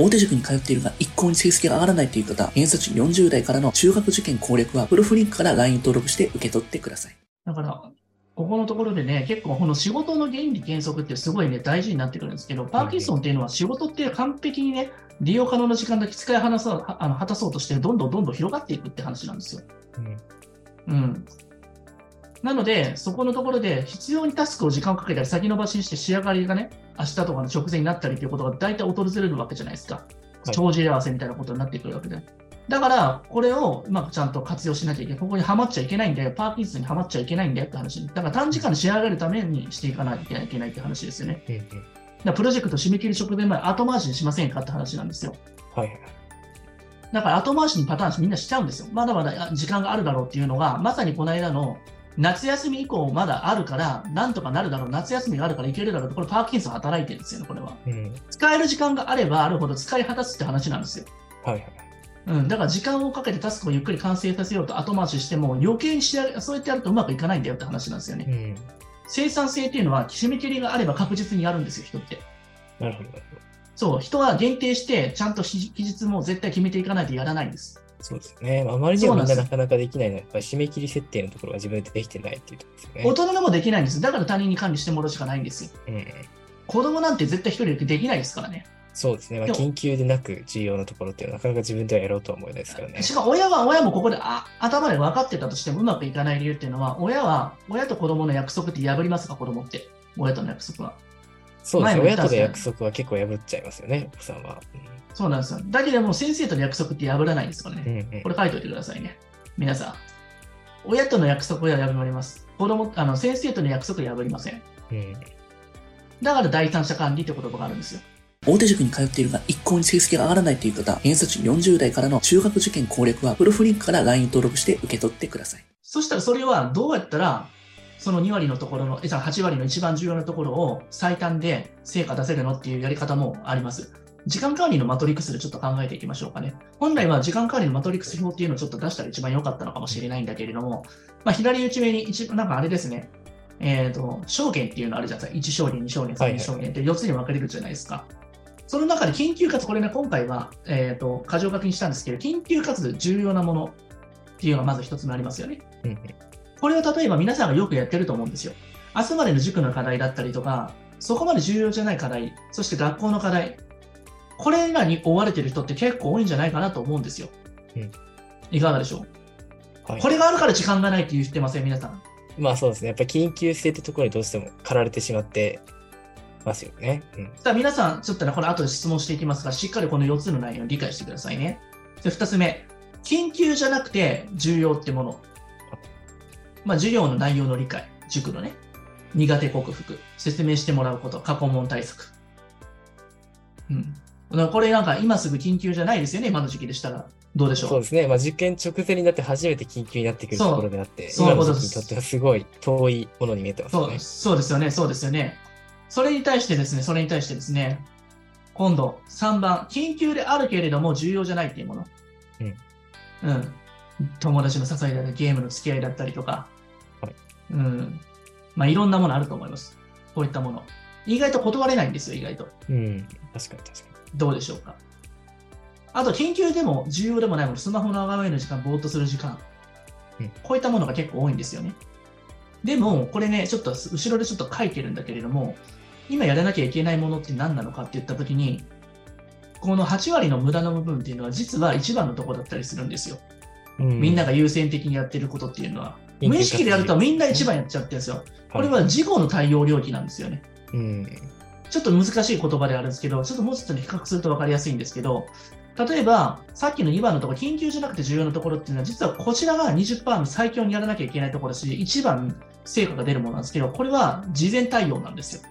大手塾に通っているが一向に成績が上がらないという方、偏差値40代からの中学受験攻略は、プロフリンクから LINE 登録して受け取ってください。だから、ここのところでね、結構この仕事の原理原則ってすごいね、大事になってくるんですけど、パーキンソンっていうのは仕事って完璧にね、利用可能な時間だけ使い果たそうあの果たそうとして、どんどんどんどん広がっていくって話なんですよ。うんうん。なので、そこのところで必要にタスクを時間をかけたり先延ばしにして仕上がりがね、明日とかの直前になったりということが大体訪れるわけじゃないですか。い帳尻合わせみたいなことになってくるわけで。だから、これをうまくちゃんと活用しなきゃいけない。ここにはまっちゃいけないんだよ。パーキンソンにはまっちゃいけないんだよって話。だから短時間に仕上がるためにしていかないといけないって話ですよね。だプロジェクト締め切り直前まで後回しにしませんかって話なんですよ。はいはい。だから後回しにパターンみんなしちゃうんですよ。まだまだあ時間があるだろうっていうのが、まさにこの間の夏休み以降まだあるから、なんとかなるだろう、夏休みがあるからいけるだろうって、これパーキンソン働いてるんですよね、これは。うん使える時間があればあるほど使い果たすって話なんですよ。はいはい。うん、だから時間をかけてタスクをゆっくり完成させようと後回ししても余計に仕上げ、そうやってやるとうまくいかないんだよって話なんですよね。うん生産性っていうのは締め切りがあれば確実にやるんですよ、人って。なるほど。そう、人は限定してちゃんと期期日も絶対決めていかないとやらないんです。そうですね。まああまりにもみんななかなかできないのは、やっぱり締め切り設定のところが自分でできてないっていうところですよね。大人でもできないんです。だから他人に管理してもらうしかないんですよ。うん、子供なんて絶対一人でできないですからね。そうですね。まあ、緊急でなく重要なところっていうのはなかなか自分ではやろうとは思えないですからね。しかも親は親もここであ頭で分かってたとしてもうまくいかない理由っていうのは、親は親と子供の約束って破りますか、子供って。親との約束は。そうですね。親との約束は結構破っちゃいますよね、お子さんは。そうなんですよ。だけども先生との約束って破らないんですからね。これ書いておいてくださいね。皆さん。親との約束は破ります。子供、あの、先生との約束は破りません。うんだから第三者管理って言葉があるんですよ。大手塾に通っているが一向に成績が上がらないという方、偏差値40代からの中学受験攻略は、プロフリンクから LINE 登録して受け取ってください。そしたらそれはどうやったら、その2割のところの、えじゃあ8割の一番重要なところを最短で成果出せるのっていうやり方もあります。時間管理のマトリックスでちょっと考えていきましょうかね。本来は時間管理のマトリックス表っていうのをちょっと出したら一番良かったのかもしれないんだけれども、まあ、左内目に一番、なんかあれですね、えっ、と、証言っていうのあるじゃないですか。1証言、2証言、3はいはい証言って4つに分かれるじゃないですか。その中で緊急かつ、これね、今回は、えっ、と、箇条書きにしたんですけど、緊急かつ重要なものっていうのがまず一つ目ありますよね。これは例えば皆さんがよくやってると思うんですよ。明日までの塾の課題だったりとか、そこまで重要じゃない課題、そして学校の課題、これらに追われてる人って結構多いんじゃないかなと思うんですよ。うんいかがでしょう？はいこれがあるから時間がないって言ってません、皆さん。まあそうですね。やっぱり緊急性ってところにどうしても駆られてしまってますよね。うんさあ皆さん、ちょっとね、これ後で質問していきますが、しっかりこの4つの内容を理解してくださいね。で2つ目、緊急じゃなくて重要ってもの。まあ、授業の内容の理解、塾のね、苦手克服、説明してもらうこと、過去問対策。うん。これなんか今すぐ緊急じゃないですよね、今の時期でしたら。どうでしょう？そうですね。まあ受験直前になって初めて緊急になってくるところであって、そういうことです今の時期にとってはすごい遠いものに見えてますよねそう。そうですよね、そうですよね。それに対してですね、それに対してですね、今度3番、緊急であるけれども重要じゃないっていうもの。うん。うん。友達の支えだったり、ゲームの付き合いだったりとか、はいうん。まあ、いろんなものあると思います。こういったもの。意外と断れないんですよ、意外と。うん。確かに確かどうでしょうか？あと、緊急でも重要でもないもの、スマホの眺める時間、ぼーっとする時間うん。こういったものが結構多いんですよね。でも、これね、ちょっと後ろでちょっと書いてるんだけれども、今やらなきゃいけないものって何なのかって言ったときに、この8割の無駄な部分っていうのは、実は一番のところだったりするんですよ。に。うんみんなが優先的にやってることっていうのは。無意識でやるとみんな一番やっちゃってるんですよ。これは事後の対応領域なんですよね。うん。ちょっと難しい言葉であるんですけど、ちょっともうちょっとね比較すると分かりやすいんですけど、例えば、さっきの2番のところ、緊急じゃなくて重要なところっていうのは、実はこちらが20%の最強にやらなきゃいけないところだし、一番成果が出るものなんですけど、これは事前対応なんですよ。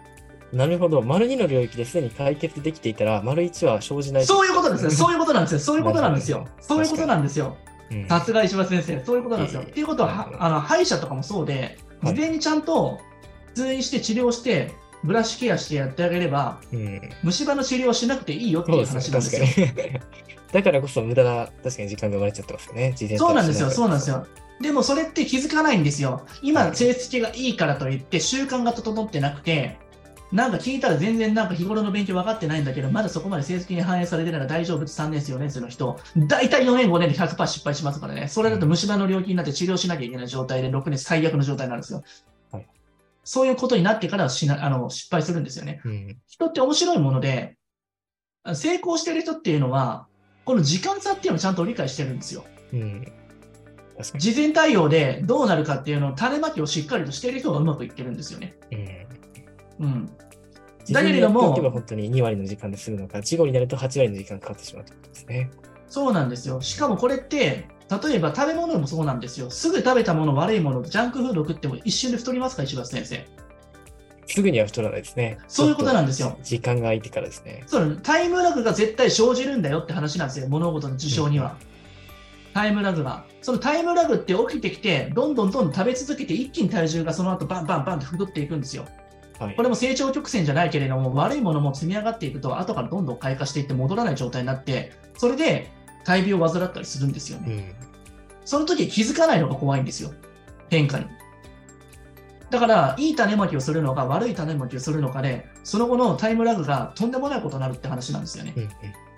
なるほど。丸2の領域ですでに解決できていたら、丸1は生じない。そういうことですよ。そういいうことなんですよ。そういうことなんですよ。そういうことなんですよ。うん。さすが石破先生、そういうことなんですよ。ええっていうことは、はあの歯医者とかもそうで、はい事前にちゃんと通院して治療して、ブラシケアしてやってあげれば、うん。虫歯の治療をしなくていいよっていう。話なんですよ。確かに。だからこそ無駄な、確かに時間が生まれちゃってますよね。そうなんですよ、そうなんですよ。でもそれって気づかないんですよ。今、はい成績がいいからといって、習慣が整ってなくて、なんか聞いたら全然なんか日頃の勉強分かってないんだけど、まだそこまで成績に反映されてないから大丈夫って3年生、4年生の人、大体4年、5年で100%失敗しますからね。それだと虫歯の領域になって治療しなきゃいけない状態で、6年最悪の状態になるんですよ。はいそういうことになってからしなあの失敗するんですよね。うん。人って面白いもので、成功してる人っていうのは、この時間差っていうのをちゃんと理解してるんですよ。うん。事前対応でどうなるかっていうのを種まきをしっかりとしている人がうまくいってるんですよね。うん。うん。だけれども。本当に2割の時間で済むのか、事後になると8割の時間かかってしまうということですね。そうなんですよ。しかもこれって、例えば食べ物もそうなんですよ。すぐ食べたもの、悪いもの、ジャンクフード食っても一瞬で太りますか、石橋先生。すぐには太らないですね。そういうことなんですよ時間が空いてからですね。そうタイムラグが絶対生じるんだよって話なんですよ、物事の事象には。タイムラグが。そのタイムラグって起きてきて、どんどんどんどん食べ続けて、一気に体重がその後バンバンバンって太っていくんですよ。はいこ。れも成長曲線じゃないけれども、悪いものも積み上がっていくと、後からどんどん開花していって戻らない状態になって、それで大病を患ったりするんですよね。うん。その時気づかないのが怖いんですよ。変化に。だから、いい種まきをするのか、悪い種まきをするのかで、その後のタイムラグがとんでもないことになるって話なんですよね。うん。うん。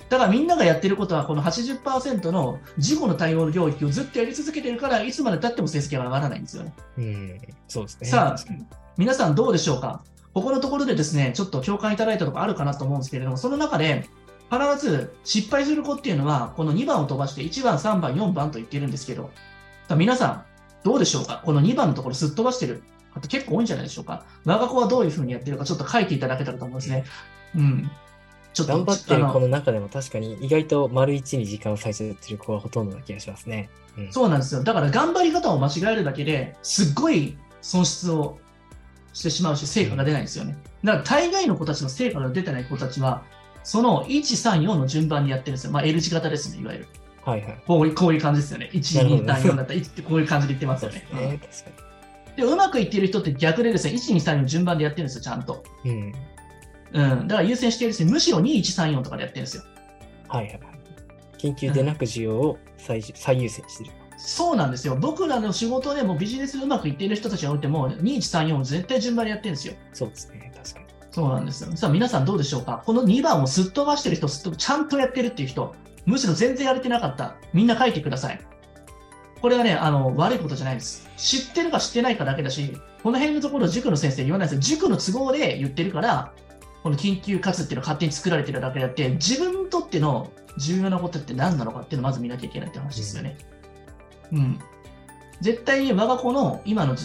だからみんながやってることは、この80%の事故の対応の領域をずっとやり続けてるから、いつまでたっても成績が上がらないんですよね。うん。そうですね。さあ、皆さんどうでしょうか？ここのところでですね、ちょっと共感いただいたところあるかなと思うんですけれども、その中で、必ず失敗する子っていうのは、この2番を飛ばして1番、3番、4番と言ってるんですけど、皆さん、どうでしょうか？この2番のところすっ飛ばしてる方結構多いんじゃないでしょうか？我が子はどういうふうにやってるかちょっと書いていただけたらと思うんですね。うん。ちょっと頑張ってる子の中でも確かに意外と丸1に時間を割いちゃってる子はほとんどな気がしますね。うん。そうなんですよ。だから頑張り方を間違えるだけですっごい損失をしてしまうし、成果が出ないんですよね。だから大概の子たちの成果が出てない子たちは、その1、3、4の順番にやってるんですよ。まあ L 字型ですね、いわゆる。はいはい。こういうこういう感じですよね。1、2、なるほど3、4だったら1ってこういう感じで言ってますよね。でうんで、うまくいっている人って逆でですね、1、2、3の順番でやってるんですよ、ちゃんと。に。うん。うん。だから優先してるですね、むしろ2、1、3、4とかでやってるんですよ。はいはいはい。緊急でなく需要を最最優先してる。そうなんですよ。僕らの仕事でもビジネスでうまくいっている人たちがおいても、2、1、3、4を絶対順番でやってるんですよ。そうですね。確かに。そうなんですよ。さあ皆さんどうでしょうか？この2番をすっ飛ばしてる人、すっ飛ばちゃんとやってるっていう人、むしろ全然やれてなかった。みんな書いてください。これはね、あの、悪いことじゃないです。知ってるか知ってないかだけだし、この辺のところ塾の先生言わないですよ。塾の都合で言ってるから、この緊急活っていうのは勝手に作られてるだけであって、自分にとっての重要なことって何なのかっていうのをまず見なきゃいけないって話ですよね。うん。絶対に我が子の今の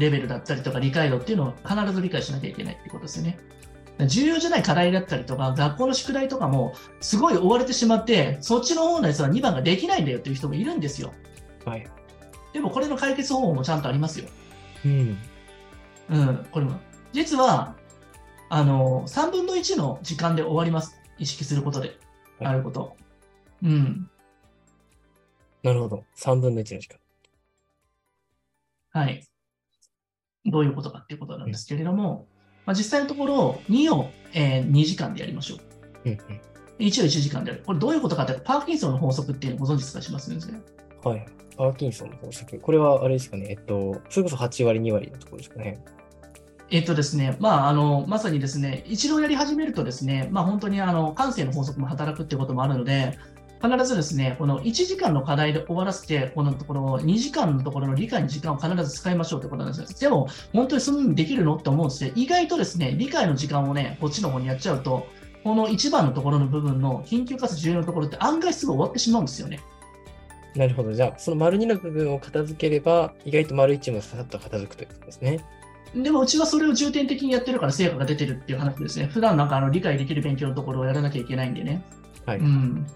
レベルだったりとか理解度っていうのを必ず理解しなきゃいけないってことですよね。重要じゃない課題だったりとか、学校の宿題とかも、すごい追われてしまって、そっちの方のやつは2番ができないんだよっていう人もいるんですよ。はい。でもこれの解決方法もちゃんとありますよ。うん。うん、これも。実は、あの、3分の1の時間で終わります。意識することで。はいあること。うん。なるほど。3分の1の時間。はい。どういうことかっていうことなんですけれども、まあ、実際のところ、2を、えー2時間でやりましょう。うん1を1時間でやる。これどういうことかって、パーキンソンの法則っていうのをご存知ですかしますね。うん。はい。パーキンソンの法則。これはあれですかね。えっと、それこそ8割、2割のところですかね。えっとですね、まあ、あの、まさにですね、一度やり始めるとですね、まあ、本当にあの、感性の法則も働くっていうこともあるので、必ずですね、この1時間の課題で終わらせて、このところ、2時間のところの理解の時間を必ず使いましょうということなんですよ。でも、本当にそんなにできるのって思うんですよ。意外とですね、理解の時間をね、こっちの方にやっちゃうと、この1番のところの部分の緊急かつ重要なところって案外すぐ終わってしまうんですよね。なるほど。じゃあ、その丸2の部分を片付ければ、意外と丸1もささっと片付くということですね。でもうちはそれを重点的にやってるから成果が出てるっていう話ですね。普段なんかあの理解できる勉強のところをやらなきゃいけないんでね。はい。うん。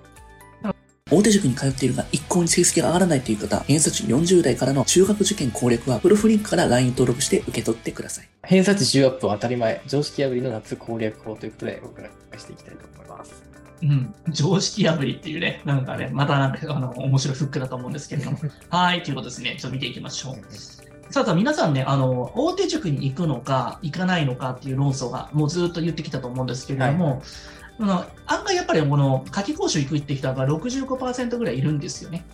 大手塾に通っているが一向に成績が上がらないという方、偏差値40代からの中学受験攻略は、プロフリンクから LINE 登録して受け取ってください。偏差値10アップは当たり前、常識破りの夏攻略法ということで、僕ら紹介していきたいと思います。うん、常識破りっていうね、なんかね、またなんかあの面白いフックだと思うんですけれども。はい、ということですね。ちょっと見ていきましょう。さあさあ、皆さんね、あの、大手塾に行くのか、行かないのかっていう論争が、もうずっと言ってきたと思うんですけれども、あの案外やっぱりこの夏季講習行くって人は65%ぐらいいるんですよね。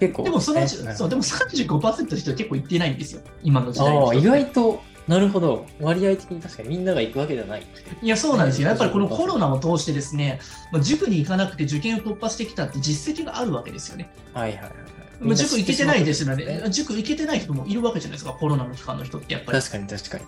結構、でもそのうそう、でも35%の人は結構行ってないんですよ。今の時代の意外となるほど。割合的に確かにみんなが行くわけではない。いや、そうなんですよ。やっぱりこのコロナを通してですね、まあ塾に行かなくて受験を突破してきたって実績があるわけですよね。はいはいはいはい。まあ、塾行けてないですよみんな知ってしまったんね。塾行けてない人もいるわけじゃないですか、コロナの期間の人ってやっぱり。確かに確かに。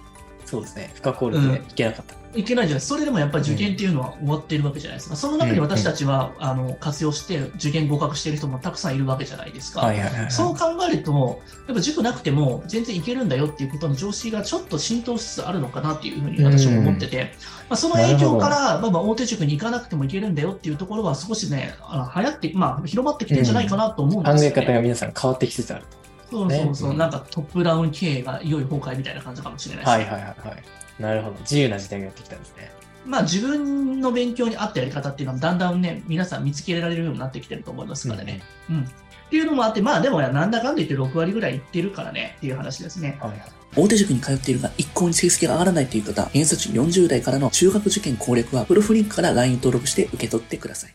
そうですね。不可抗力で行けなかった。いけないじゃないそれでもやっぱり受験っていうのは終わっているわけじゃないですか。その中に私たちは、あの活用して受験合格している人もたくさんいるわけじゃないですか。そう考えると、やっぱ塾なくても全然いけるんだよっていうことの常識がちょっと浸透しつつあるのかなっていうふうに私は思ってて、まあ、その影響から、まあ、まあ大手塾に行かなくてもいけるんだよっていうところは少しね、あの流行って、まあ、広まってきてるんじゃないかなと思うん考ですよ、ねえ方が皆さん変わってきつつあるそうそうそう、ねなんかトップダウン経営がいよいよ崩壊みたいな感じかもしれないと。です。はいはいはいはい。なるほど。自由な時代がやってきたんですね。まあ自分の勉強に合ったやり方っていうのはだんだんね、皆さん見つけられるようになってきてると思いますからね。うん。っていうのもあって、まあでもなんだかんだ言って6割ぐらいいってるからねっていう話ですね。はいはい。大手塾に通っているが一向に成績が上がらないという方、偏差値40代からの中学受験攻略はプロフリンクから LINE 登録して受け取ってください。